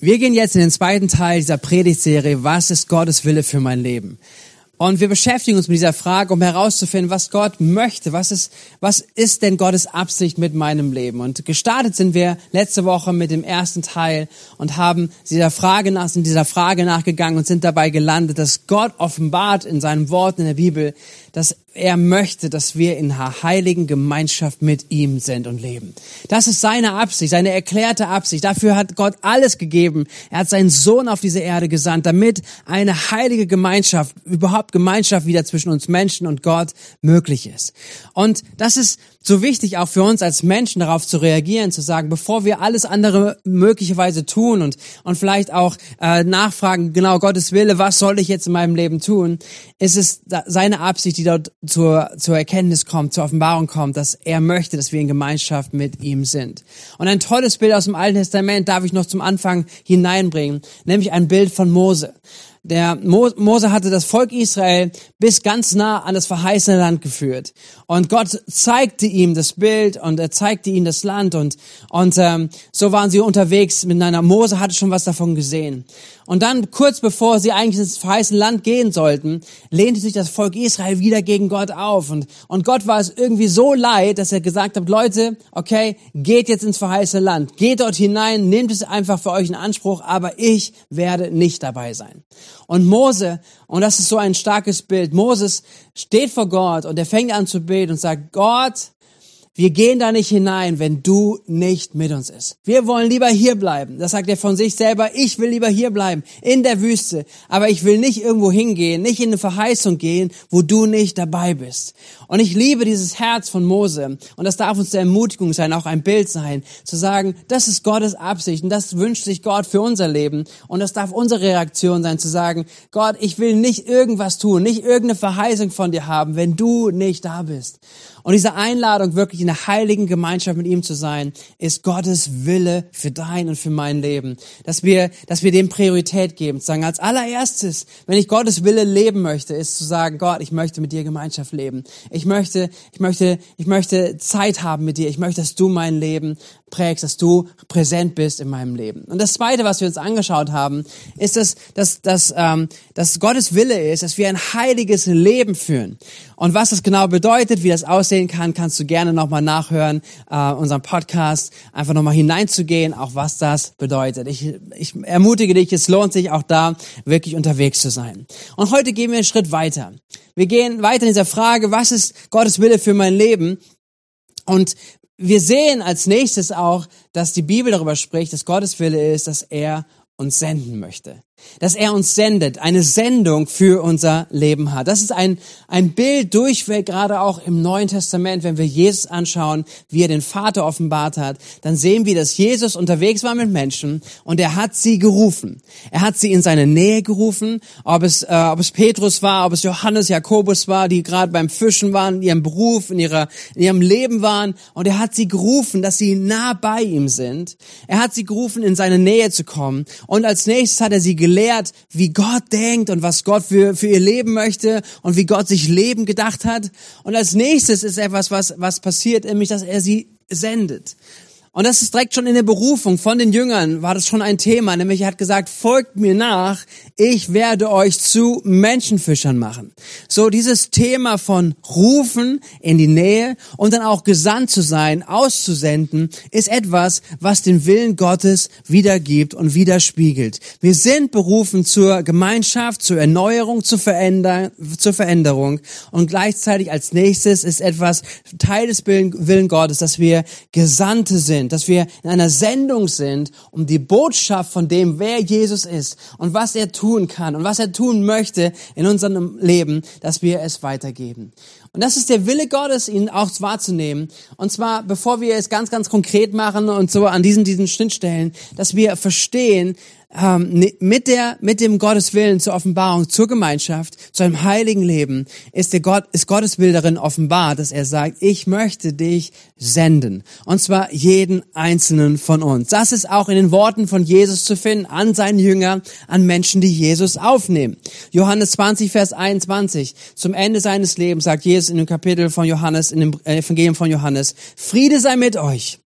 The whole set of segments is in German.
Wir gehen jetzt in den zweiten Teil dieser Predigtserie, was ist Gottes Wille für mein Leben? Und wir beschäftigen uns mit dieser Frage, um herauszufinden, was Gott möchte. Was ist, was ist denn Gottes Absicht mit meinem Leben? Und gestartet sind wir letzte Woche mit dem ersten Teil und haben dieser Frage nach, sind dieser Frage nachgegangen und sind dabei gelandet, dass Gott offenbart in seinem Wort in der Bibel, dass er möchte, dass wir in einer heiligen Gemeinschaft mit ihm sind und leben. Das ist seine Absicht, seine erklärte Absicht. Dafür hat Gott alles gegeben. Er hat seinen Sohn auf diese Erde gesandt, damit eine heilige Gemeinschaft, überhaupt Gemeinschaft wieder zwischen uns Menschen und Gott möglich ist. Und das ist so wichtig auch für uns als Menschen darauf zu reagieren, zu sagen, bevor wir alles andere möglicherweise tun und, und vielleicht auch äh, nachfragen, genau Gottes Wille, was soll ich jetzt in meinem Leben tun, ist es seine Absicht, die dort zur, zur Erkenntnis kommt, zur Offenbarung kommt, dass er möchte, dass wir in Gemeinschaft mit ihm sind. Und ein tolles Bild aus dem Alten Testament darf ich noch zum Anfang hineinbringen, nämlich ein Bild von Mose. Der Mose hatte das Volk Israel bis ganz nah an das verheißene Land geführt. Und Gott zeigte ihm das Bild und er zeigte ihm das Land und, und ähm, so waren sie unterwegs miteinander. Mose hatte schon was davon gesehen. Und dann, kurz bevor sie eigentlich ins verheißene Land gehen sollten, lehnte sich das Volk Israel wieder gegen Gott auf. Und, und Gott war es irgendwie so leid, dass er gesagt hat, Leute, okay, geht jetzt ins verheißene Land. Geht dort hinein, nehmt es einfach für euch in Anspruch, aber ich werde nicht dabei sein. Und Mose, und das ist so ein starkes Bild, Moses steht vor Gott und er fängt an zu beten und sagt, Gott, wir gehen da nicht hinein, wenn du nicht mit uns ist. Wir wollen lieber hier bleiben. Das sagt er von sich selber. Ich will lieber hier bleiben, in der Wüste. Aber ich will nicht irgendwo hingehen, nicht in eine Verheißung gehen, wo du nicht dabei bist. Und ich liebe dieses Herz von Mose. Und das darf uns der Ermutigung sein, auch ein Bild sein, zu sagen, das ist Gottes Absicht und das wünscht sich Gott für unser Leben. Und das darf unsere Reaktion sein, zu sagen, Gott, ich will nicht irgendwas tun, nicht irgendeine Verheißung von dir haben, wenn du nicht da bist. Und diese Einladung, wirklich in der heiligen Gemeinschaft mit ihm zu sein, ist Gottes Wille für dein und für mein Leben. Dass wir, dass wir dem Priorität geben. Zu sagen, als allererstes, wenn ich Gottes Wille leben möchte, ist zu sagen, Gott, ich möchte mit dir Gemeinschaft leben. Ich möchte, ich möchte, ich möchte Zeit haben mit dir. Ich möchte, dass du mein Leben prägst, dass du präsent bist in meinem Leben. Und das Zweite, was wir uns angeschaut haben, ist, dass, dass, dass, ähm, dass Gottes Wille ist, dass wir ein heiliges Leben führen. Und was das genau bedeutet, wie das aussehen kann, kannst du gerne nochmal nachhören, äh, unseren Podcast, einfach nochmal hineinzugehen, auch was das bedeutet. Ich, ich ermutige dich, es lohnt sich auch da wirklich unterwegs zu sein. Und heute gehen wir einen Schritt weiter. Wir gehen weiter in dieser Frage, was ist Gottes Wille für mein Leben? Und wir sehen als nächstes auch, dass die Bibel darüber spricht, dass Gottes Wille ist, dass er uns senden möchte dass er uns sendet, eine Sendung für unser Leben hat. Das ist ein, ein Bild durchweg, gerade auch im Neuen Testament, wenn wir Jesus anschauen, wie er den Vater offenbart hat, dann sehen wir, dass Jesus unterwegs war mit Menschen und er hat sie gerufen. Er hat sie in seine Nähe gerufen, ob es, äh, ob es Petrus war, ob es Johannes, Jakobus war, die gerade beim Fischen waren, in ihrem Beruf, in, ihrer, in ihrem Leben waren und er hat sie gerufen, dass sie nah bei ihm sind. Er hat sie gerufen, in seine Nähe zu kommen und als nächstes hat er sie gelehrt, wie Gott denkt und was Gott für, für ihr Leben möchte und wie Gott sich Leben gedacht hat. Und als nächstes ist etwas, was, was passiert, nämlich, dass er sie sendet. Und das ist direkt schon in der Berufung von den Jüngern, war das schon ein Thema, nämlich er hat gesagt, folgt mir nach, ich werde euch zu Menschenfischern machen. So dieses Thema von rufen in die Nähe und dann auch gesandt zu sein, auszusenden, ist etwas, was den Willen Gottes wiedergibt und widerspiegelt. Wir sind berufen zur Gemeinschaft, zur Erneuerung, zur, Veränder zur Veränderung und gleichzeitig als nächstes ist etwas Teil des Willen Gottes, dass wir Gesandte sind sind, dass wir in einer Sendung sind, um die Botschaft von dem, wer Jesus ist und was er tun kann und was er tun möchte in unserem Leben, dass wir es weitergeben. Und das ist der Wille Gottes, ihn auch wahrzunehmen. Und zwar, bevor wir es ganz, ganz konkret machen und so an diesen, diesen Schnittstellen, dass wir verstehen, ähm, mit der, mit dem Gottes Willen zur Offenbarung, zur Gemeinschaft, zu einem heiligen Leben, ist der Gott, ist Gottes Will darin offenbar, dass er sagt, ich möchte dich senden. Und zwar jeden einzelnen von uns. Das ist auch in den Worten von Jesus zu finden, an seinen Jünger, an Menschen, die Jesus aufnehmen. Johannes 20, Vers 21. Zum Ende seines Lebens sagt Jesus in dem Kapitel von Johannes, in dem Evangelium von Johannes, Friede sei mit euch.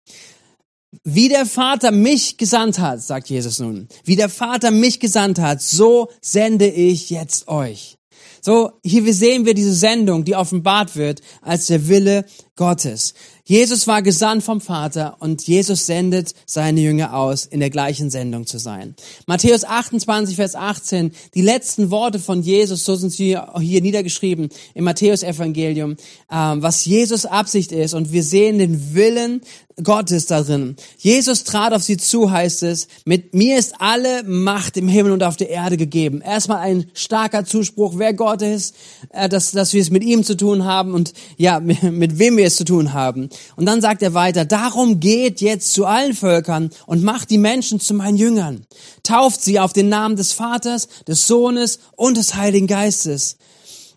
Wie der Vater mich gesandt hat, sagt Jesus nun, wie der Vater mich gesandt hat, so sende ich jetzt euch. So, hier sehen wir diese Sendung, die offenbart wird als der Wille Gottes. Jesus war gesandt vom Vater und Jesus sendet seine Jünger aus, in der gleichen Sendung zu sein. Matthäus 28, Vers 18, die letzten Worte von Jesus, so sind sie hier niedergeschrieben im Matthäus-Evangelium, ähm, was Jesus Absicht ist und wir sehen den Willen Gottes darin. Jesus trat auf sie zu, heißt es, mit mir ist alle Macht im Himmel und auf der Erde gegeben. Erstmal ein starker Zuspruch, wer Gott ist, äh, dass, dass wir es mit ihm zu tun haben und ja, mit wem wir es zu tun haben. Und dann sagt er weiter, darum geht jetzt zu allen Völkern und macht die Menschen zu meinen Jüngern. Tauft sie auf den Namen des Vaters, des Sohnes und des Heiligen Geistes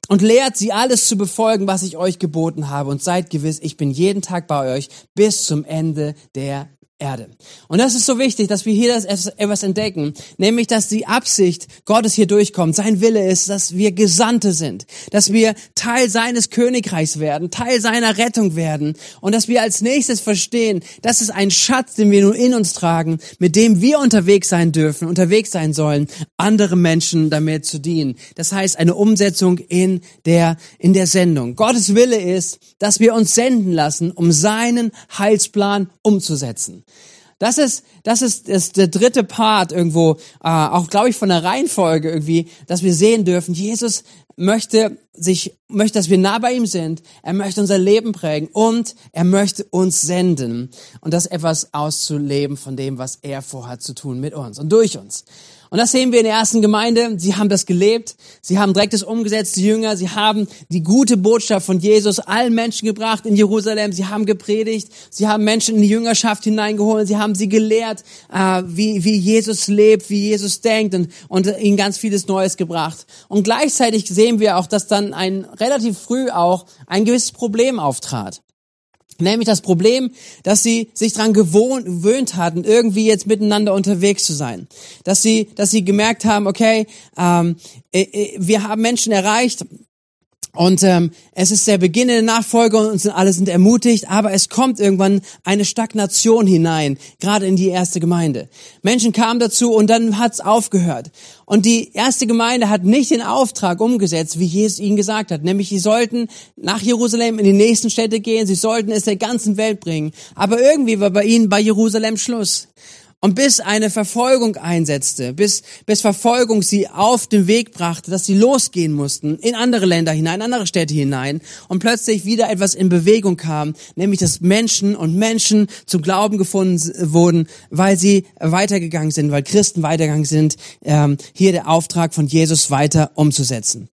und lehrt sie alles zu befolgen, was ich euch geboten habe. Und seid gewiss, ich bin jeden Tag bei euch bis zum Ende der Erde. Und das ist so wichtig, dass wir hier das etwas entdecken, nämlich, dass die Absicht Gottes hier durchkommt. Sein Wille ist, dass wir Gesandte sind, dass wir Teil seines Königreichs werden, Teil seiner Rettung werden und dass wir als nächstes verstehen, das ist ein Schatz, den wir nur in uns tragen, mit dem wir unterwegs sein dürfen, unterwegs sein sollen, andere Menschen damit zu dienen. Das heißt, eine Umsetzung in der, in der Sendung. Gottes Wille ist, dass wir uns senden lassen, um seinen Heilsplan umzusetzen. Das ist, das ist, ist der dritte Part irgendwo, äh, auch glaube ich von der Reihenfolge irgendwie, dass wir sehen dürfen, Jesus möchte sich, möchte, dass wir nah bei ihm sind. Er möchte unser Leben prägen und er möchte uns senden und das etwas auszuleben von dem, was er vorhat zu tun mit uns und durch uns. Und das sehen wir in der ersten Gemeinde. Sie haben das gelebt. Sie haben direkt das umgesetzt, die Jünger. Sie haben die gute Botschaft von Jesus allen Menschen gebracht in Jerusalem. Sie haben gepredigt. Sie haben Menschen in die Jüngerschaft hineingeholt. Sie haben sie gelehrt, äh, wie, wie Jesus lebt, wie Jesus denkt und, und ihnen ganz vieles Neues gebracht. Und gleichzeitig sehen wir auch, dass dann ein relativ früh auch ein gewisses Problem auftrat. Nämlich das Problem, dass sie sich daran gewöhnt hatten, irgendwie jetzt miteinander unterwegs zu sein. Dass sie, dass sie gemerkt haben, okay, ähm, äh, äh, wir haben Menschen erreicht, und ähm, es ist der Beginn der Nachfolge und sind, alle sind ermutigt, aber es kommt irgendwann eine Stagnation hinein, gerade in die erste Gemeinde. Menschen kamen dazu und dann hat's aufgehört. Und die erste Gemeinde hat nicht den Auftrag umgesetzt, wie Jesus ihnen gesagt hat, nämlich sie sollten nach Jerusalem in die nächsten Städte gehen, sie sollten es der ganzen Welt bringen. Aber irgendwie war bei ihnen bei Jerusalem Schluss. Und bis eine Verfolgung einsetzte, bis, bis Verfolgung sie auf den Weg brachte, dass sie losgehen mussten, in andere Länder hinein, andere Städte hinein, und plötzlich wieder etwas in Bewegung kam, nämlich dass Menschen und Menschen zum Glauben gefunden wurden, weil sie weitergegangen sind, weil Christen weitergegangen sind, ähm, hier der Auftrag von Jesus weiter umzusetzen.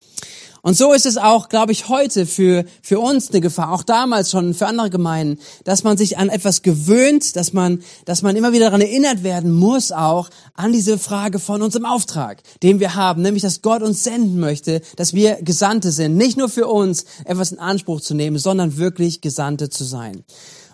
Und so ist es auch, glaube ich, heute für, für uns eine Gefahr, auch damals schon für andere Gemeinden, dass man sich an etwas gewöhnt, dass man, dass man immer wieder daran erinnert werden muss, auch an diese Frage von unserem Auftrag, den wir haben, nämlich, dass Gott uns senden möchte, dass wir Gesandte sind, nicht nur für uns etwas in Anspruch zu nehmen, sondern wirklich Gesandte zu sein.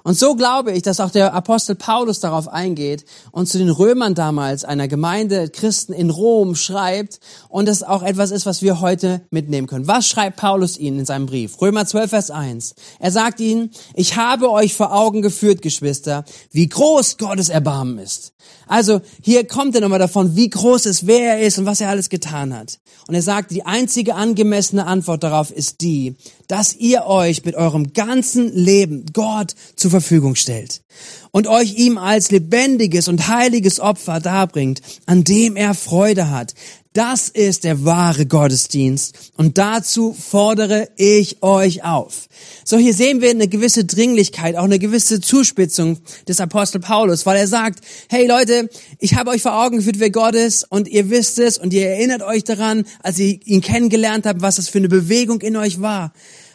Und so glaube ich, dass auch der Apostel Paulus darauf eingeht und zu den Römern damals, einer Gemeinde Christen in Rom, schreibt und das auch etwas ist, was wir heute mitnehmen können. Was schreibt Paulus ihnen in seinem Brief? Römer 12, Vers 1. Er sagt ihnen, ich habe euch vor Augen geführt, Geschwister, wie groß Gottes Erbarmen ist. Also hier kommt er nochmal davon, wie groß es, wer er ist und was er alles getan hat. Und er sagt, die einzige angemessene Antwort darauf ist die, dass ihr euch mit eurem ganzen Leben Gott zur Verfügung stellt und euch ihm als lebendiges und heiliges Opfer darbringt, an dem er Freude hat. Das ist der wahre Gottesdienst und dazu fordere ich euch auf. So, hier sehen wir eine gewisse Dringlichkeit, auch eine gewisse Zuspitzung des Apostel Paulus, weil er sagt, hey Leute, ich habe euch vor Augen geführt, wer Gott ist und ihr wisst es und ihr erinnert euch daran, als ihr ihn kennengelernt habt, was das für eine Bewegung in euch war.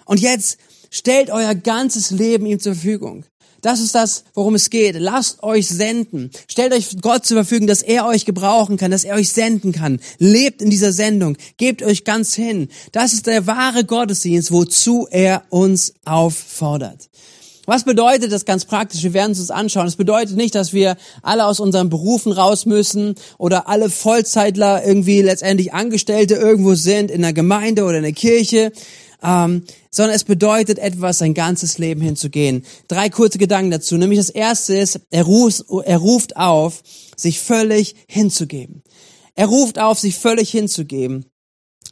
Und jetzt stellt euer ganzes Leben ihm zur Verfügung. Das ist das, worum es geht. Lasst euch senden. Stellt euch Gott zur Verfügung, dass er euch gebrauchen kann, dass er euch senden kann. Lebt in dieser Sendung. Gebt euch ganz hin. Das ist der wahre Gottesdienst, wozu er uns auffordert. Was bedeutet das ganz praktisch? Wir werden es uns anschauen. Es bedeutet nicht, dass wir alle aus unseren Berufen raus müssen oder alle Vollzeitler irgendwie letztendlich Angestellte irgendwo sind in der Gemeinde oder in der Kirche. ähm, sondern es bedeutet etwas, sein ganzes Leben hinzugehen. Drei kurze Gedanken dazu. Nämlich das erste ist, er ruft, er ruft auf, sich völlig hinzugeben. Er ruft auf, sich völlig hinzugeben.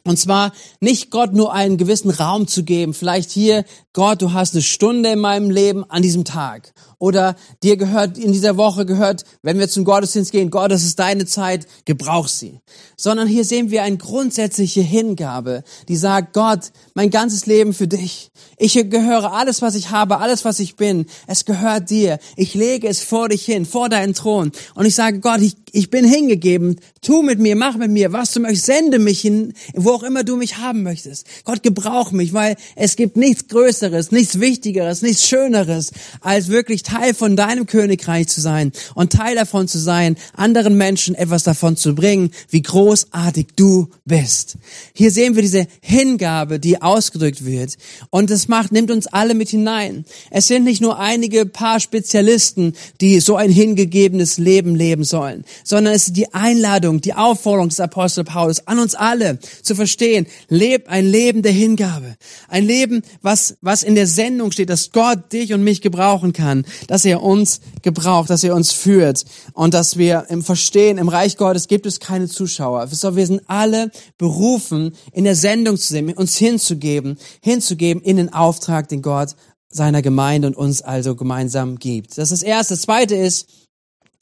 Und zwar nicht Gott nur einen gewissen Raum zu geben. Vielleicht hier, Gott, du hast eine Stunde in meinem Leben an diesem Tag. Oder dir gehört, in dieser Woche gehört, wenn wir zum Gottesdienst gehen, Gott, das ist deine Zeit, gebrauch sie. Sondern hier sehen wir eine grundsätzliche Hingabe, die sagt, Gott, mein ganzes Leben für dich. Ich gehöre alles, was ich habe, alles, was ich bin. Es gehört dir. Ich lege es vor dich hin, vor deinen Thron. Und ich sage, Gott, ich, ich bin hingegeben. Tu mit mir, mach mit mir, was du möchtest. Sende mich hin, wo auch immer du mich haben möchtest. Gott, gebrauch mich, weil es gibt nichts Größeres, nichts Wichtigeres, nichts Schöneres, als wirklich Teil von deinem Königreich zu sein und Teil davon zu sein, anderen Menschen etwas davon zu bringen, wie großartig du bist. Hier sehen wir diese Hingabe, die ausgedrückt wird. Und das macht, nimmt uns alle mit hinein. Es sind nicht nur einige paar Spezialisten, die so ein hingegebenes Leben leben sollen, sondern es ist die Einladung, die Aufforderung des Apostel Paulus an uns alle zu verstehen, lebt ein Leben der Hingabe. Ein Leben, was, was in der Sendung steht, dass Gott dich und mich gebrauchen kann dass er uns gebraucht, dass er uns führt und dass wir im Verstehen, im Reich Gottes gibt es keine Zuschauer. Wir sind alle berufen, in der Sendung zu sehen, uns hinzugeben, hinzugeben in den Auftrag, den Gott seiner Gemeinde und uns also gemeinsam gibt. Das ist das Erste. Das Zweite ist,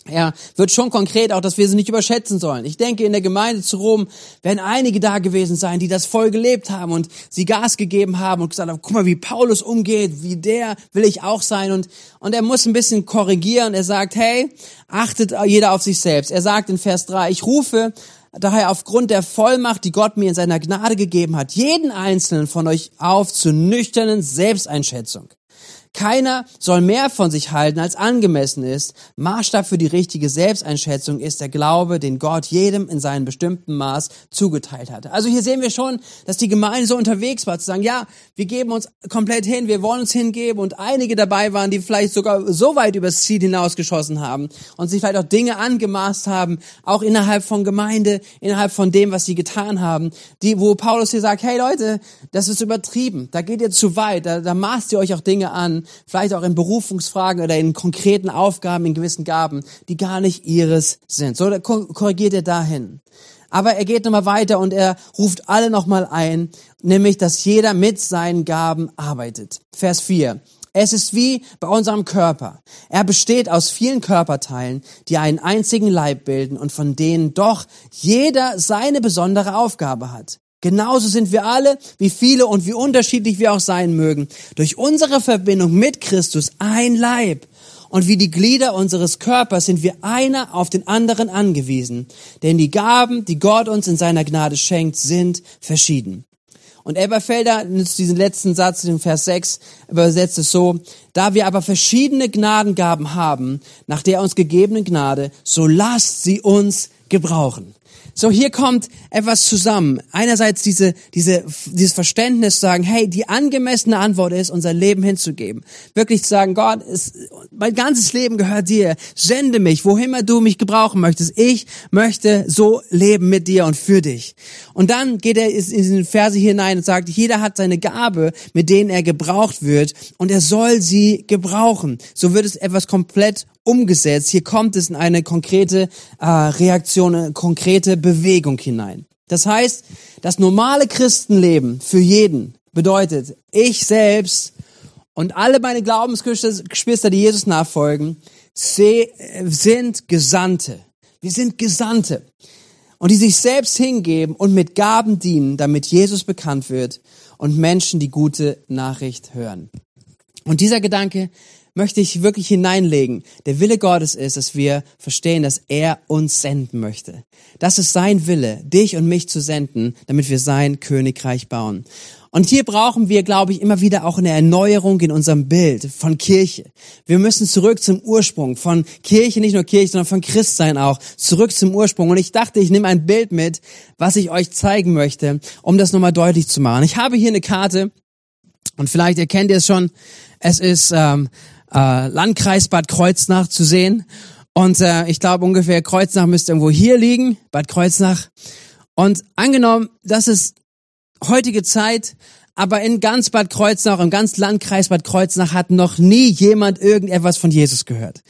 er wird schon konkret auch, dass wir sie nicht überschätzen sollen. Ich denke, in der Gemeinde zu Rom werden einige da gewesen sein, die das voll gelebt haben und sie Gas gegeben haben und gesagt haben, guck mal, wie Paulus umgeht, wie der will ich auch sein. Und, und er muss ein bisschen korrigieren. Er sagt, hey, achtet jeder auf sich selbst. Er sagt in Vers 3, ich rufe daher aufgrund der Vollmacht, die Gott mir in seiner Gnade gegeben hat, jeden einzelnen von euch auf zur nüchternen Selbsteinschätzung. Keiner soll mehr von sich halten, als angemessen ist. Maßstab für die richtige Selbsteinschätzung ist der Glaube, den Gott jedem in seinem bestimmten Maß zugeteilt hatte. Also hier sehen wir schon, dass die Gemeinde so unterwegs war, zu sagen, ja, wir geben uns komplett hin, wir wollen uns hingeben und einige dabei waren, die vielleicht sogar so weit übers Ziel hinausgeschossen haben und sich vielleicht auch Dinge angemaßt haben, auch innerhalb von Gemeinde, innerhalb von dem, was sie getan haben, die, wo Paulus hier sagt, hey Leute, das ist übertrieben, da geht ihr zu weit, da, da maßt ihr euch auch Dinge an, vielleicht auch in Berufungsfragen oder in konkreten Aufgaben, in gewissen Gaben, die gar nicht ihres sind. So korrigiert er dahin. Aber er geht nochmal weiter und er ruft alle nochmal ein, nämlich, dass jeder mit seinen Gaben arbeitet. Vers 4. Es ist wie bei unserem Körper. Er besteht aus vielen Körperteilen, die einen einzigen Leib bilden und von denen doch jeder seine besondere Aufgabe hat. Genauso sind wir alle, wie viele und wie unterschiedlich wir auch sein mögen, durch unsere Verbindung mit Christus ein Leib. Und wie die Glieder unseres Körpers sind wir einer auf den anderen angewiesen. Denn die Gaben, die Gott uns in seiner Gnade schenkt, sind verschieden. Und Elberfelder nutzt diesen letzten Satz in Vers 6, übersetzt es so, da wir aber verschiedene Gnadengaben haben, nach der uns gegebenen Gnade, so lasst sie uns gebrauchen. So, hier kommt etwas zusammen. Einerseits diese, diese, dieses Verständnis zu sagen, hey, die angemessene Antwort ist, unser Leben hinzugeben. Wirklich zu sagen, Gott, ist, mein ganzes Leben gehört dir. Sende mich, wohin immer du mich gebrauchen möchtest. Ich möchte so leben mit dir und für dich. Und dann geht er in diesen Verse hinein und sagt, jeder hat seine Gabe, mit denen er gebraucht wird und er soll sie gebrauchen. So wird es etwas komplett umgesetzt. Hier kommt es in eine konkrete äh, Reaktion, eine konkrete Bewegung hinein. Das heißt, das normale Christenleben für jeden bedeutet, ich selbst und alle meine Glaubensgeschwister, die Jesus nachfolgen, sind Gesandte. Wir sind Gesandte. Und die sich selbst hingeben und mit Gaben dienen, damit Jesus bekannt wird und Menschen die gute Nachricht hören. Und dieser Gedanke möchte ich wirklich hineinlegen. Der Wille Gottes ist, dass wir verstehen, dass er uns senden möchte. Das ist sein Wille, dich und mich zu senden, damit wir sein Königreich bauen. Und hier brauchen wir, glaube ich, immer wieder auch eine Erneuerung in unserem Bild von Kirche. Wir müssen zurück zum Ursprung von Kirche, nicht nur Kirche, sondern von Christsein auch, zurück zum Ursprung. Und ich dachte, ich nehme ein Bild mit, was ich euch zeigen möchte, um das nochmal deutlich zu machen. Ich habe hier eine Karte und vielleicht erkennt ihr es schon. Es ist ähm, äh, Landkreis Bad Kreuznach zu sehen. Und äh, ich glaube ungefähr Kreuznach müsste irgendwo hier liegen, Bad Kreuznach. Und angenommen, das ist heutige Zeit, aber in ganz Bad Kreuznach, im ganz Landkreis Bad Kreuznach hat noch nie jemand irgendetwas von Jesus gehört.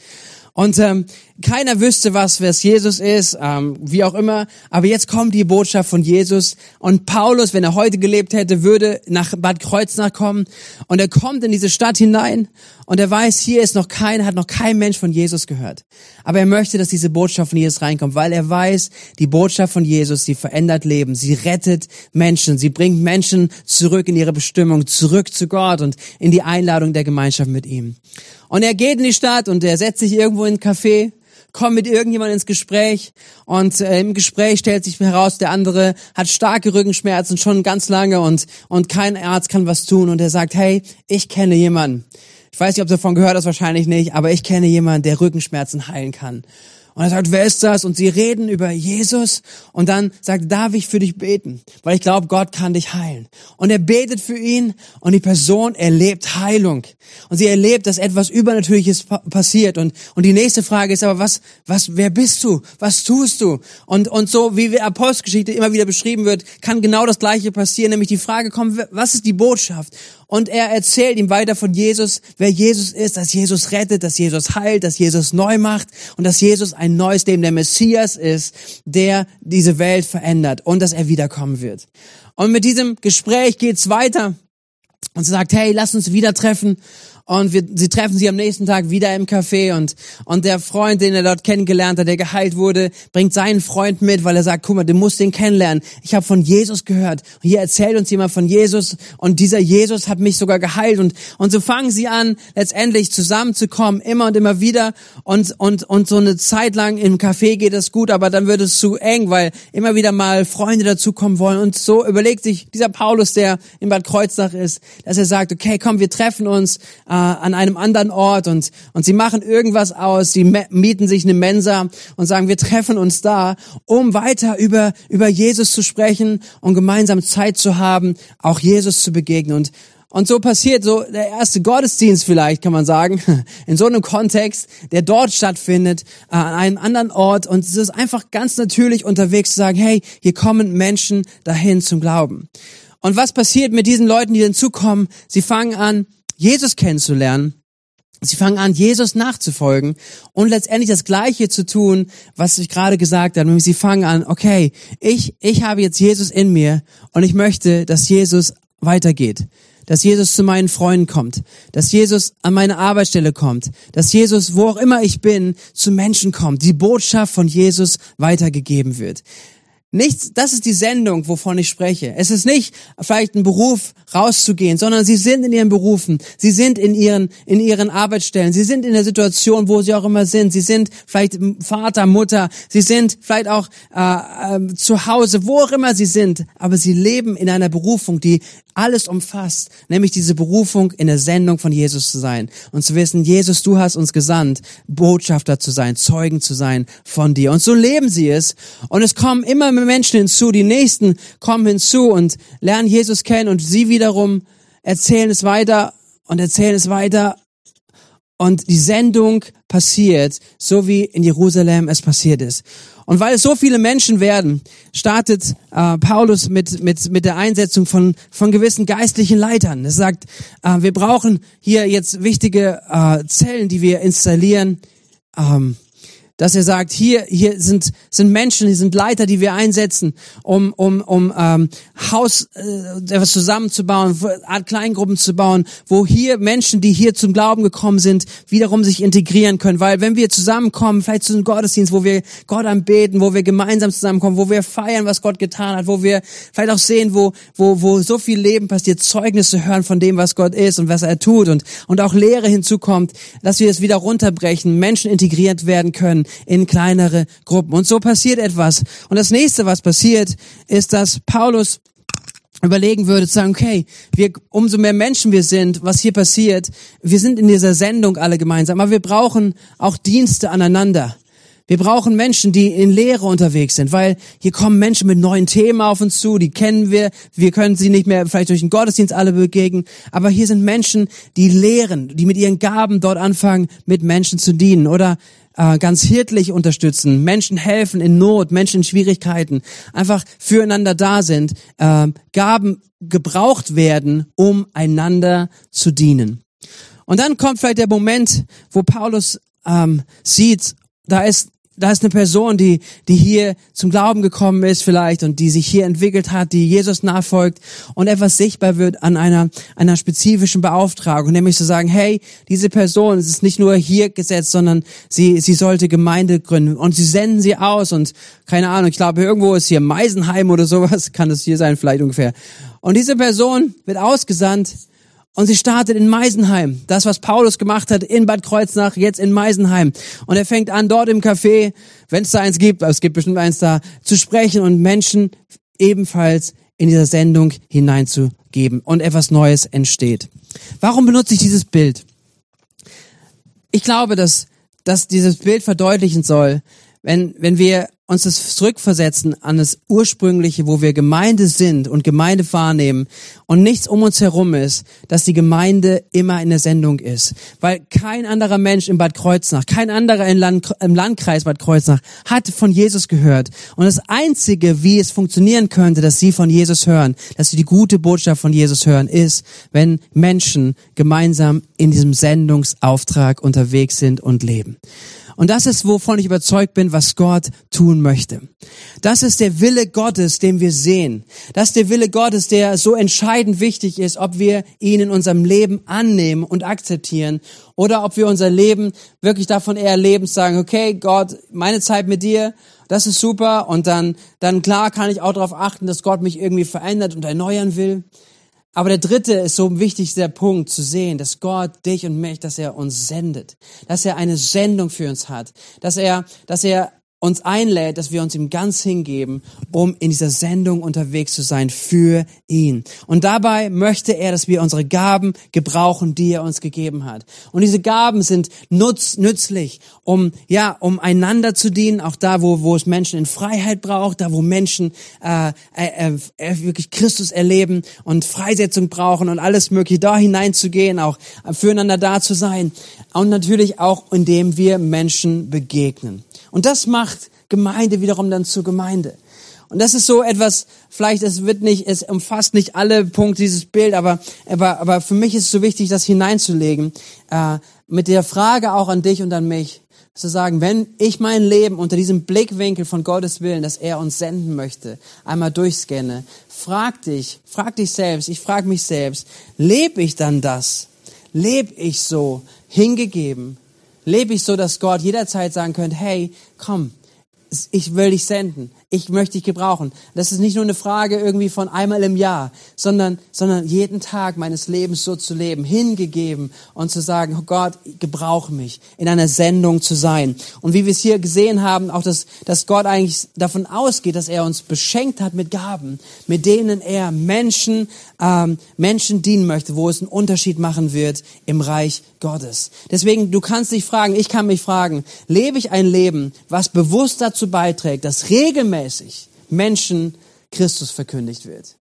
Und ähm, keiner wüsste, was, wer Jesus ist, ähm, wie auch immer. Aber jetzt kommt die Botschaft von Jesus. Und Paulus, wenn er heute gelebt hätte, würde nach Bad Kreuznach kommen. Und er kommt in diese Stadt hinein. Und er weiß, hier ist noch kein, hat noch kein Mensch von Jesus gehört. Aber er möchte, dass diese Botschaft von Jesus reinkommt, weil er weiß, die Botschaft von Jesus, sie verändert Leben. Sie rettet Menschen. Sie bringt Menschen zurück in ihre Bestimmung, zurück zu Gott und in die Einladung der Gemeinschaft mit ihm. Und er geht in die Stadt und er setzt sich irgendwo in ein Café, kommt mit irgendjemand ins Gespräch und äh, im Gespräch stellt sich heraus, der andere hat starke Rückenschmerzen schon ganz lange und, und kein Arzt kann was tun und er sagt, hey, ich kenne jemanden. Ich weiß nicht, ob du davon gehört hast, wahrscheinlich nicht, aber ich kenne jemanden, der Rückenschmerzen heilen kann. Und er sagt, wer ist das? Und sie reden über Jesus. Und dann sagt, darf ich für dich beten? Weil ich glaube, Gott kann dich heilen. Und er betet für ihn und die Person erlebt Heilung. Und sie erlebt, dass etwas Übernatürliches passiert. Und, und die nächste Frage ist aber, was, was, wer bist du? Was tust du? Und, und so, wie Apostelgeschichte immer wieder beschrieben wird, kann genau das Gleiche passieren. Nämlich die Frage kommt, was ist die Botschaft? Und er erzählt ihm weiter von Jesus, wer Jesus ist, dass Jesus rettet, dass Jesus heilt, dass Jesus neu macht und dass Jesus ein neues Leben, der Messias ist, der diese Welt verändert und dass er wiederkommen wird. Und mit diesem Gespräch geht's weiter und sie sagt, hey, lass uns wieder treffen und wir, sie treffen sie am nächsten Tag wieder im Café und, und der Freund, den er dort kennengelernt hat, der geheilt wurde, bringt seinen Freund mit, weil er sagt, guck mal, du musst den kennenlernen. Ich habe von Jesus gehört. Und hier erzählt uns jemand von Jesus und dieser Jesus hat mich sogar geheilt und, und so fangen sie an, letztendlich zusammenzukommen, immer und immer wieder und, und, und so eine Zeit lang im Café geht es gut, aber dann wird es zu eng, weil immer wieder mal Freunde dazukommen wollen und so überlegt sich dieser Paulus, der in Bad Kreuznach ist, dass er sagt, okay, komm, wir treffen uns, an einem anderen Ort und, und sie machen irgendwas aus, sie mieten sich eine Mensa und sagen, wir treffen uns da, um weiter über, über Jesus zu sprechen und gemeinsam Zeit zu haben, auch Jesus zu begegnen. Und, und so passiert so der erste Gottesdienst vielleicht, kann man sagen, in so einem Kontext, der dort stattfindet, äh, an einem anderen Ort. Und es ist einfach ganz natürlich unterwegs zu sagen, hey, hier kommen Menschen dahin zum Glauben. Und was passiert mit diesen Leuten, die hinzukommen? Sie fangen an, Jesus kennenzulernen. Sie fangen an, Jesus nachzufolgen und letztendlich das Gleiche zu tun, was ich gerade gesagt habe. Sie fangen an, okay, ich, ich habe jetzt Jesus in mir und ich möchte, dass Jesus weitergeht. Dass Jesus zu meinen Freunden kommt. Dass Jesus an meine Arbeitsstelle kommt. Dass Jesus, wo auch immer ich bin, zu Menschen kommt. Die Botschaft von Jesus weitergegeben wird. Nichts, das ist die Sendung, wovon ich spreche. Es ist nicht vielleicht ein Beruf rauszugehen, sondern sie sind in ihren Berufen, sie sind in ihren in ihren Arbeitsstellen, sie sind in der Situation, wo sie auch immer sind. Sie sind vielleicht Vater, Mutter, sie sind vielleicht auch äh, äh, zu Hause, wo auch immer sie sind, aber sie leben in einer Berufung, die alles umfasst, nämlich diese Berufung in der Sendung von Jesus zu sein und zu wissen, Jesus, du hast uns gesandt, Botschafter zu sein, Zeugen zu sein von dir. Und so leben sie es. Und es kommen immer mehr Menschen hinzu, die Nächsten kommen hinzu und lernen Jesus kennen und sie wiederum erzählen es weiter und erzählen es weiter und die Sendung passiert, so wie in Jerusalem es passiert ist. Und weil es so viele Menschen werden, startet äh, Paulus mit, mit, mit der Einsetzung von, von gewissen geistlichen Leitern. Er sagt, äh, wir brauchen hier jetzt wichtige äh, Zellen, die wir installieren. Ähm, dass er sagt, hier, hier sind, sind Menschen, hier sind Leiter, die wir einsetzen, um, um, um ähm, Haus äh, etwas zusammenzubauen, Art Kleingruppen zu bauen, wo hier Menschen, die hier zum Glauben gekommen sind, wiederum sich integrieren können. Weil wenn wir zusammenkommen, vielleicht zu einem Gottesdienst, wo wir Gott anbeten, wo wir gemeinsam zusammenkommen, wo wir feiern, was Gott getan hat, wo wir vielleicht auch sehen, wo, wo, wo so viel Leben passiert, Zeugnisse hören von dem, was Gott ist und was er tut und, und auch Lehre hinzukommt, dass wir es wieder runterbrechen, Menschen integriert werden können in kleinere Gruppen. Und so passiert etwas. Und das nächste, was passiert, ist, dass Paulus überlegen würde, zu sagen, okay, wir, umso mehr Menschen wir sind, was hier passiert, wir sind in dieser Sendung alle gemeinsam, aber wir brauchen auch Dienste aneinander. Wir brauchen Menschen, die in Lehre unterwegs sind, weil hier kommen Menschen mit neuen Themen auf uns zu, die kennen wir, wir können sie nicht mehr vielleicht durch den Gottesdienst alle begegnen, aber hier sind Menschen, die lehren, die mit ihren Gaben dort anfangen, mit Menschen zu dienen oder äh, ganz hirtlich unterstützen, Menschen helfen in Not, Menschen in Schwierigkeiten, einfach füreinander da sind, äh, Gaben gebraucht werden, um einander zu dienen. Und dann kommt vielleicht der Moment, wo Paulus ähm, sieht, da ist da ist eine Person, die, die hier zum Glauben gekommen ist vielleicht und die sich hier entwickelt hat, die Jesus nachfolgt und etwas sichtbar wird an einer, einer spezifischen Beauftragung, nämlich zu sagen, hey, diese Person, es ist nicht nur hier gesetzt, sondern sie, sie sollte Gemeinde gründen und sie senden sie aus und keine Ahnung, ich glaube, irgendwo ist hier Meisenheim oder sowas, kann das hier sein, vielleicht ungefähr. Und diese Person wird ausgesandt und sie startet in Meisenheim. Das, was Paulus gemacht hat in Bad Kreuznach, jetzt in Meisenheim. Und er fängt an, dort im Café, wenn es da eins gibt, es gibt bestimmt eins da, zu sprechen und Menschen ebenfalls in dieser Sendung hineinzugeben. Und etwas Neues entsteht. Warum benutze ich dieses Bild? Ich glaube, dass, dass dieses Bild verdeutlichen soll, wenn, wenn wir uns das zurückversetzen an das Ursprüngliche, wo wir Gemeinde sind und Gemeinde wahrnehmen und nichts um uns herum ist, dass die Gemeinde immer in der Sendung ist. Weil kein anderer Mensch in Bad Kreuznach, kein anderer im, Land, im Landkreis Bad Kreuznach hat von Jesus gehört. Und das Einzige, wie es funktionieren könnte, dass sie von Jesus hören, dass sie die gute Botschaft von Jesus hören, ist, wenn Menschen gemeinsam in diesem Sendungsauftrag unterwegs sind und leben. Und das ist, wovon ich überzeugt bin, was Gott tun möchte. Das ist der Wille Gottes, den wir sehen. Das ist der Wille Gottes, der so entscheidend wichtig ist, ob wir ihn in unserem Leben annehmen und akzeptieren oder ob wir unser Leben wirklich davon eher leben, sagen, okay, Gott, meine Zeit mit dir, das ist super und dann, dann klar kann ich auch darauf achten, dass Gott mich irgendwie verändert und erneuern will. Aber der dritte ist so wichtig, der Punkt zu sehen, dass Gott dich und mich, dass er uns sendet, dass er eine Sendung für uns hat, dass er, dass er uns einlädt, dass wir uns ihm ganz hingeben, um in dieser Sendung unterwegs zu sein für ihn. Und dabei möchte er, dass wir unsere Gaben gebrauchen, die er uns gegeben hat. Und diese Gaben sind nutz, nützlich, um ja, um einander zu dienen, auch da, wo, wo es Menschen in Freiheit braucht, da, wo Menschen äh, äh, äh, wirklich Christus erleben und Freisetzung brauchen und alles Mögliche, da hineinzugehen, auch füreinander da zu sein. Und natürlich auch, indem wir Menschen begegnen. Und das macht Gemeinde wiederum dann zur Gemeinde. Und das ist so etwas, vielleicht es wird nicht, es umfasst nicht alle Punkte dieses Bild, aber, aber, aber für mich ist es so wichtig, das hineinzulegen, äh, mit der Frage auch an dich und an mich, zu sagen, wenn ich mein Leben unter diesem Blickwinkel von Gottes Willen, dass er uns senden möchte, einmal durchscanne, frag dich, frag dich selbst, ich frage mich selbst, lebe ich dann das? Lebe ich so hingegeben, lebe ich so, dass Gott jederzeit sagen könnte, hey, komm, ich will dich senden ich möchte dich gebrauchen. Das ist nicht nur eine Frage irgendwie von einmal im Jahr, sondern, sondern jeden Tag meines Lebens so zu leben, hingegeben und zu sagen, oh Gott, gebrauche mich, in einer Sendung zu sein. Und wie wir es hier gesehen haben, auch, dass, dass Gott eigentlich davon ausgeht, dass er uns beschenkt hat mit Gaben, mit denen er Menschen, ähm, Menschen dienen möchte, wo es einen Unterschied machen wird im Reich Gottes. Deswegen, du kannst dich fragen, ich kann mich fragen, lebe ich ein Leben, was bewusst dazu beiträgt, dass regelmäßig regelmäßig Menschen Christus verkündigt wird.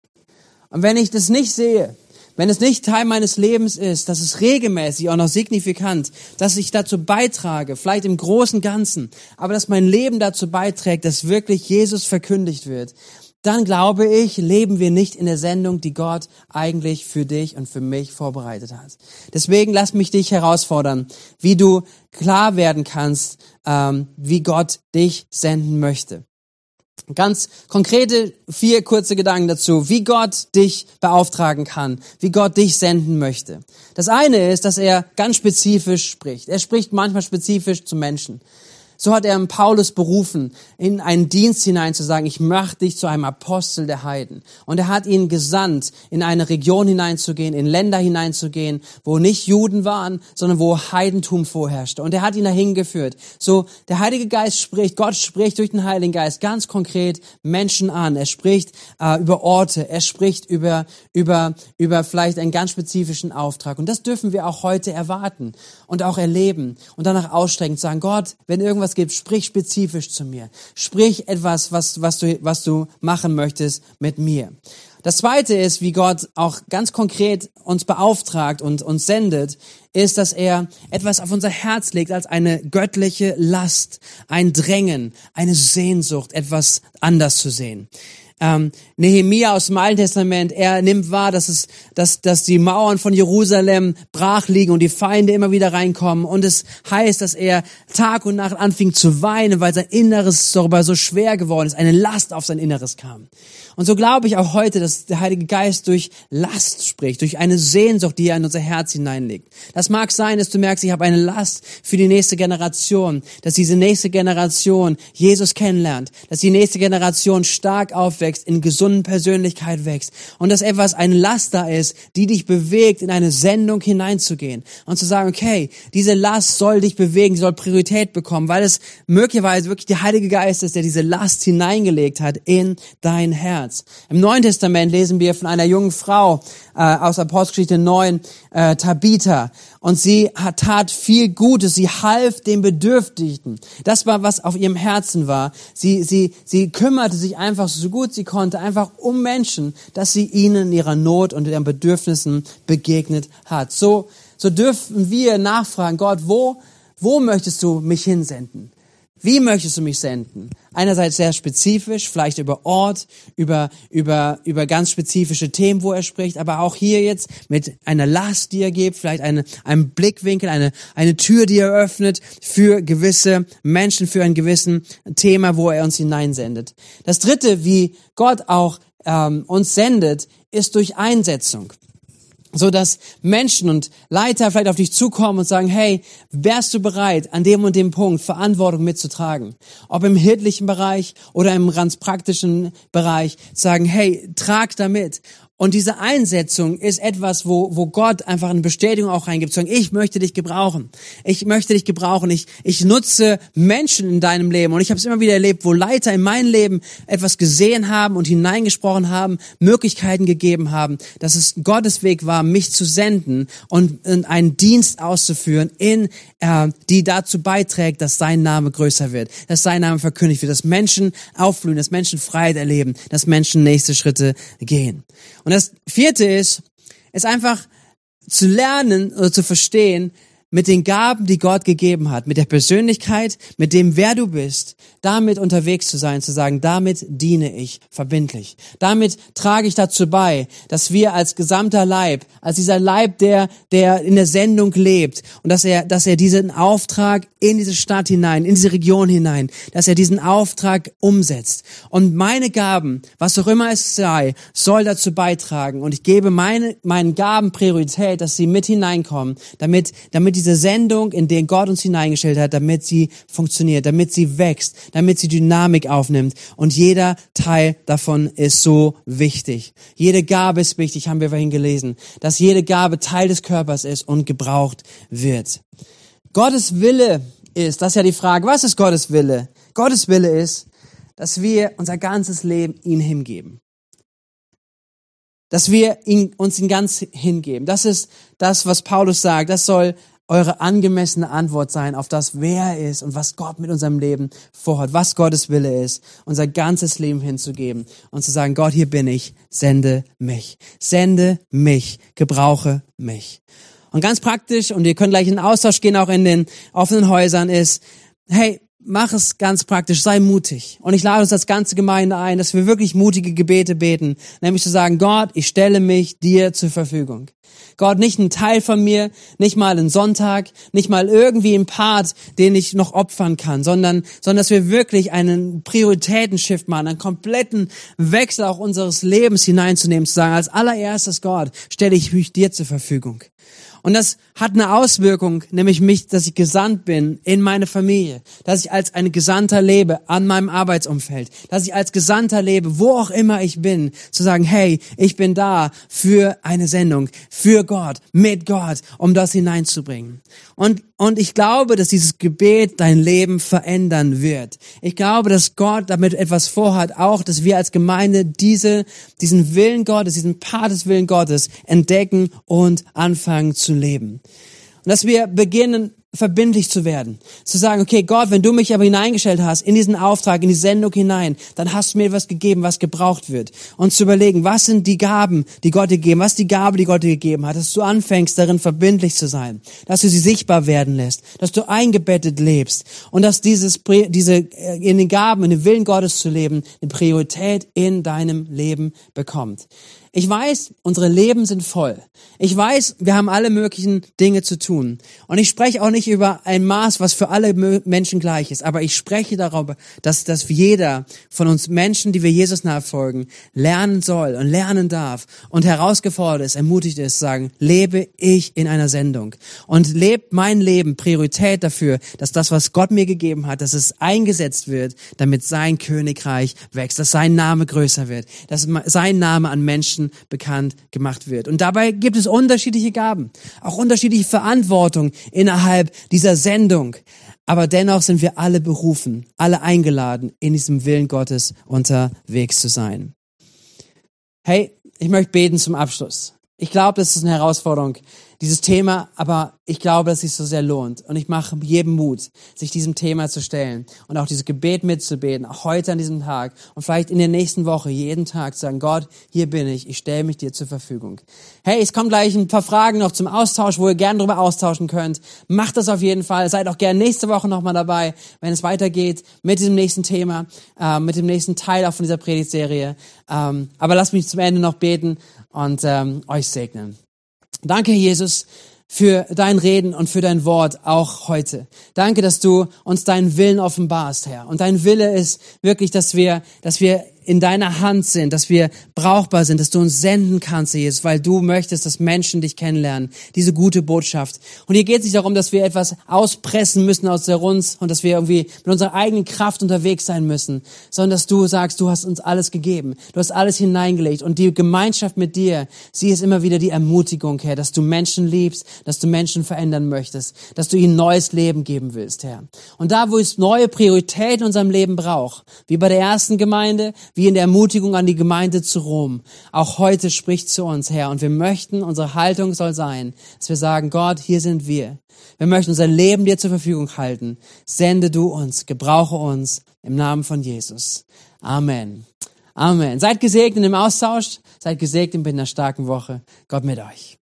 Und wenn ich das nicht sehe, wenn es nicht Teil meines Lebens ist, dass es regelmäßig, auch noch signifikant, dass ich dazu beitrage, vielleicht im großen Ganzen, aber dass mein Leben dazu beiträgt, dass wirklich Jesus verkündigt wird, dann glaube ich, leben wir nicht in der Sendung, die Gott eigentlich für dich und für mich vorbereitet hat. Deswegen lass mich dich herausfordern, wie du klar werden kannst, ähm, wie Gott dich senden möchte. Ganz konkrete vier kurze Gedanken dazu, wie Gott dich beauftragen kann, wie Gott dich senden möchte. Das eine ist, dass er ganz spezifisch spricht. Er spricht manchmal spezifisch zu Menschen. So hat er Paulus berufen, in einen Dienst hinein zu sagen, ich mache dich zu einem Apostel der Heiden. Und er hat ihn gesandt, in eine Region hineinzugehen, in Länder hineinzugehen, wo nicht Juden waren, sondern wo Heidentum vorherrschte. Und er hat ihn dahin geführt. So, der Heilige Geist spricht, Gott spricht durch den Heiligen Geist ganz konkret Menschen an. Er spricht äh, über Orte, er spricht über, über, über vielleicht einen ganz spezifischen Auftrag. Und das dürfen wir auch heute erwarten und auch erleben und danach ausstrecken, sagen, Gott, wenn irgendwas was gibt, sprich spezifisch zu mir. Sprich etwas, was, was du, was du machen möchtest mit mir. Das zweite ist, wie Gott auch ganz konkret uns beauftragt und uns sendet, ist, dass er etwas auf unser Herz legt als eine göttliche Last, ein Drängen, eine Sehnsucht, etwas anders zu sehen ähm, Nehemia aus dem Alten Testament, er nimmt wahr, dass es, dass, dass die Mauern von Jerusalem brach liegen und die Feinde immer wieder reinkommen. Und es heißt, dass er Tag und Nacht anfing zu weinen, weil sein Inneres darüber so schwer geworden ist, eine Last auf sein Inneres kam. Und so glaube ich auch heute, dass der Heilige Geist durch Last spricht, durch eine Sehnsucht, die er in unser Herz hineinlegt. Das mag sein, dass du merkst, ich habe eine Last für die nächste Generation, dass diese nächste Generation Jesus kennenlernt, dass die nächste Generation stark aufwächst, in gesunden Persönlichkeit wächst und dass etwas ein Last da ist, die dich bewegt, in eine Sendung hineinzugehen und zu sagen, okay, diese Last soll dich bewegen, soll Priorität bekommen, weil es möglicherweise wirklich der Heilige Geist ist, der diese Last hineingelegt hat in dein. Herz. Im Neuen Testament lesen wir von einer jungen Frau äh, aus Apostelgeschichte 9, äh, Tabitha. Und sie hat, tat viel Gutes. Sie half den Bedürftigen. Das war, was auf ihrem Herzen war. Sie, sie, sie kümmerte sich einfach so gut sie konnte, einfach um Menschen, dass sie ihnen in ihrer Not und ihren Bedürfnissen begegnet hat. So, so dürfen wir nachfragen, Gott, wo, wo möchtest du mich hinsenden? Wie möchtest du mich senden? Einerseits sehr spezifisch, vielleicht über Ort, über, über, über ganz spezifische Themen, wo er spricht, aber auch hier jetzt mit einer Last, die er gibt, vielleicht eine, einem Blickwinkel, eine, eine Tür, die er öffnet für gewisse Menschen, für ein gewissen Thema, wo er uns hineinsendet. Das dritte, wie Gott auch ähm, uns sendet, ist durch Einsetzung so dass Menschen und Leiter vielleicht auf dich zukommen und sagen, hey, wärst du bereit, an dem und dem Punkt Verantwortung mitzutragen? Ob im hirtlichen Bereich oder im ganz praktischen Bereich, sagen, hey, trag damit. Und diese Einsetzung ist etwas, wo, wo Gott einfach eine Bestätigung auch reingibt, sagen, ich möchte dich gebrauchen. Ich möchte dich gebrauchen. Ich, ich nutze Menschen in deinem Leben. Und ich habe es immer wieder erlebt, wo Leiter in meinem Leben etwas gesehen haben und hineingesprochen haben, Möglichkeiten gegeben haben, dass es Gottes Weg war, mich zu senden und, und einen Dienst auszuführen, in, äh, die dazu beiträgt, dass sein Name größer wird, dass sein Name verkündigt wird, dass Menschen aufblühen, dass Menschen Freiheit erleben, dass Menschen nächste Schritte gehen. Und das vierte ist, ist einfach zu lernen oder zu verstehen, mit den Gaben, die Gott gegeben hat, mit der Persönlichkeit, mit dem, wer du bist, damit unterwegs zu sein, zu sagen, damit diene ich verbindlich. Damit trage ich dazu bei, dass wir als gesamter Leib, als dieser Leib, der, der in der Sendung lebt und dass er, dass er diesen Auftrag in diese Stadt hinein, in diese Region hinein, dass er diesen Auftrag umsetzt. Und meine Gaben, was auch immer es sei, soll dazu beitragen. Und ich gebe meine, meinen Gaben Priorität, dass sie mit hineinkommen, damit, damit diese Sendung, in den Gott uns hineingestellt hat, damit sie funktioniert, damit sie wächst, damit sie Dynamik aufnimmt. Und jeder Teil davon ist so wichtig. Jede Gabe ist wichtig, haben wir vorhin gelesen, dass jede Gabe Teil des Körpers ist und gebraucht wird. Gottes Wille ist, das ist ja die Frage, was ist Gottes Wille? Gottes Wille ist, dass wir unser ganzes Leben ihm hingeben. Dass wir ihn, uns ihn ganz hingeben. Das ist das, was Paulus sagt. Das soll eure angemessene Antwort sein auf das, wer er ist und was Gott mit unserem Leben vorhat, was Gottes Wille ist, unser ganzes Leben hinzugeben und zu sagen, Gott, hier bin ich, sende mich, sende mich, gebrauche mich. Und ganz praktisch, und ihr könnt gleich in den Austausch gehen, auch in den offenen Häusern, ist, hey, mach es ganz praktisch, sei mutig. Und ich lade uns als ganze Gemeinde ein, dass wir wirklich mutige Gebete beten, nämlich zu sagen, Gott, ich stelle mich dir zur Verfügung. Gott, nicht ein Teil von mir, nicht mal ein Sonntag, nicht mal irgendwie ein Part, den ich noch opfern kann, sondern, sondern dass wir wirklich einen Prioritätenshift machen, einen kompletten Wechsel auch unseres Lebens hineinzunehmen, zu sagen, als allererstes Gott, stelle ich mich dir zur Verfügung. Und das hat eine Auswirkung, nämlich mich, dass ich gesandt bin in meine Familie, dass ich als ein Gesandter lebe an meinem Arbeitsumfeld, dass ich als Gesandter lebe, wo auch immer ich bin, zu sagen, hey, ich bin da für eine Sendung, für Gott, mit Gott, um das hineinzubringen. Und, und ich glaube, dass dieses Gebet dein Leben verändern wird. Ich glaube, dass Gott damit etwas vorhat, auch, dass wir als Gemeinde diese, diesen Willen Gottes, diesen Part des Willen Gottes entdecken und anfangen zu leben. Und dass wir beginnen, verbindlich zu werden. Zu sagen, okay, Gott, wenn du mich aber hineingestellt hast in diesen Auftrag, in die Sendung hinein, dann hast du mir etwas gegeben, was gebraucht wird. Und zu überlegen, was sind die Gaben, die Gott dir gegeben, was ist die Gabe, die Gott dir gegeben hat, dass du anfängst, darin verbindlich zu sein, dass du sie sichtbar werden lässt, dass du eingebettet lebst und dass dieses, diese, äh, in den Gaben, in den Willen Gottes zu leben, eine Priorität in deinem Leben bekommt. Ich weiß, unsere Leben sind voll. Ich weiß, wir haben alle möglichen Dinge zu tun. Und ich spreche auch nicht über ein Maß, was für alle Menschen gleich ist. Aber ich spreche darüber, dass, dass jeder von uns Menschen, die wir Jesus nachfolgen, lernen soll und lernen darf und herausgefordert ist, ermutigt ist, sagen, lebe ich in einer Sendung und lebt mein Leben Priorität dafür, dass das, was Gott mir gegeben hat, dass es eingesetzt wird, damit sein Königreich wächst, dass sein Name größer wird, dass sein Name an Menschen Menschen bekannt gemacht wird. Und dabei gibt es unterschiedliche Gaben, auch unterschiedliche Verantwortung innerhalb dieser Sendung. Aber dennoch sind wir alle berufen, alle eingeladen, in diesem Willen Gottes unterwegs zu sein. Hey, ich möchte beten zum Abschluss. Ich glaube, das ist eine Herausforderung, dieses Thema, aber ich glaube, dass es sich so sehr lohnt. Und ich mache jedem Mut, sich diesem Thema zu stellen und auch dieses Gebet mitzubeten, auch heute an diesem Tag und vielleicht in der nächsten Woche jeden Tag zu sagen, Gott, hier bin ich, ich stelle mich dir zur Verfügung. Hey, es kommen gleich ein paar Fragen noch zum Austausch, wo ihr gerne darüber austauschen könnt. Macht das auf jeden Fall. Seid auch gerne nächste Woche nochmal dabei, wenn es weitergeht mit diesem nächsten Thema, äh, mit dem nächsten Teil auch von dieser Predigtserie. Ähm, aber lasst mich zum Ende noch beten und ähm, euch segnen. Danke, Jesus, für dein Reden und für dein Wort auch heute. Danke, dass du uns deinen Willen offenbarst, Herr. Und dein Wille ist wirklich, dass wir, dass wir in deiner Hand sind, dass wir brauchbar sind, dass du uns senden kannst, Jesus, weil du möchtest, dass Menschen dich kennenlernen, diese gute Botschaft. Und hier geht es nicht darum, dass wir etwas auspressen müssen aus der uns und dass wir irgendwie mit unserer eigenen Kraft unterwegs sein müssen, sondern dass du sagst, du hast uns alles gegeben, du hast alles hineingelegt und die Gemeinschaft mit dir, sie ist immer wieder die Ermutigung, Herr, dass du Menschen liebst, dass du Menschen verändern möchtest, dass du ihnen neues Leben geben willst, Herr. Und da, wo es neue Prioritäten in unserem Leben braucht, wie bei der ersten Gemeinde, wie in der Ermutigung an die Gemeinde zu Rom. Auch heute spricht zu uns, Herr, und wir möchten, unsere Haltung soll sein, dass wir sagen, Gott, hier sind wir. Wir möchten unser Leben dir zur Verfügung halten. Sende du uns, gebrauche uns im Namen von Jesus. Amen. Amen. Seid gesegnet im Austausch, seid gesegnet in einer starken Woche. Gott mit euch.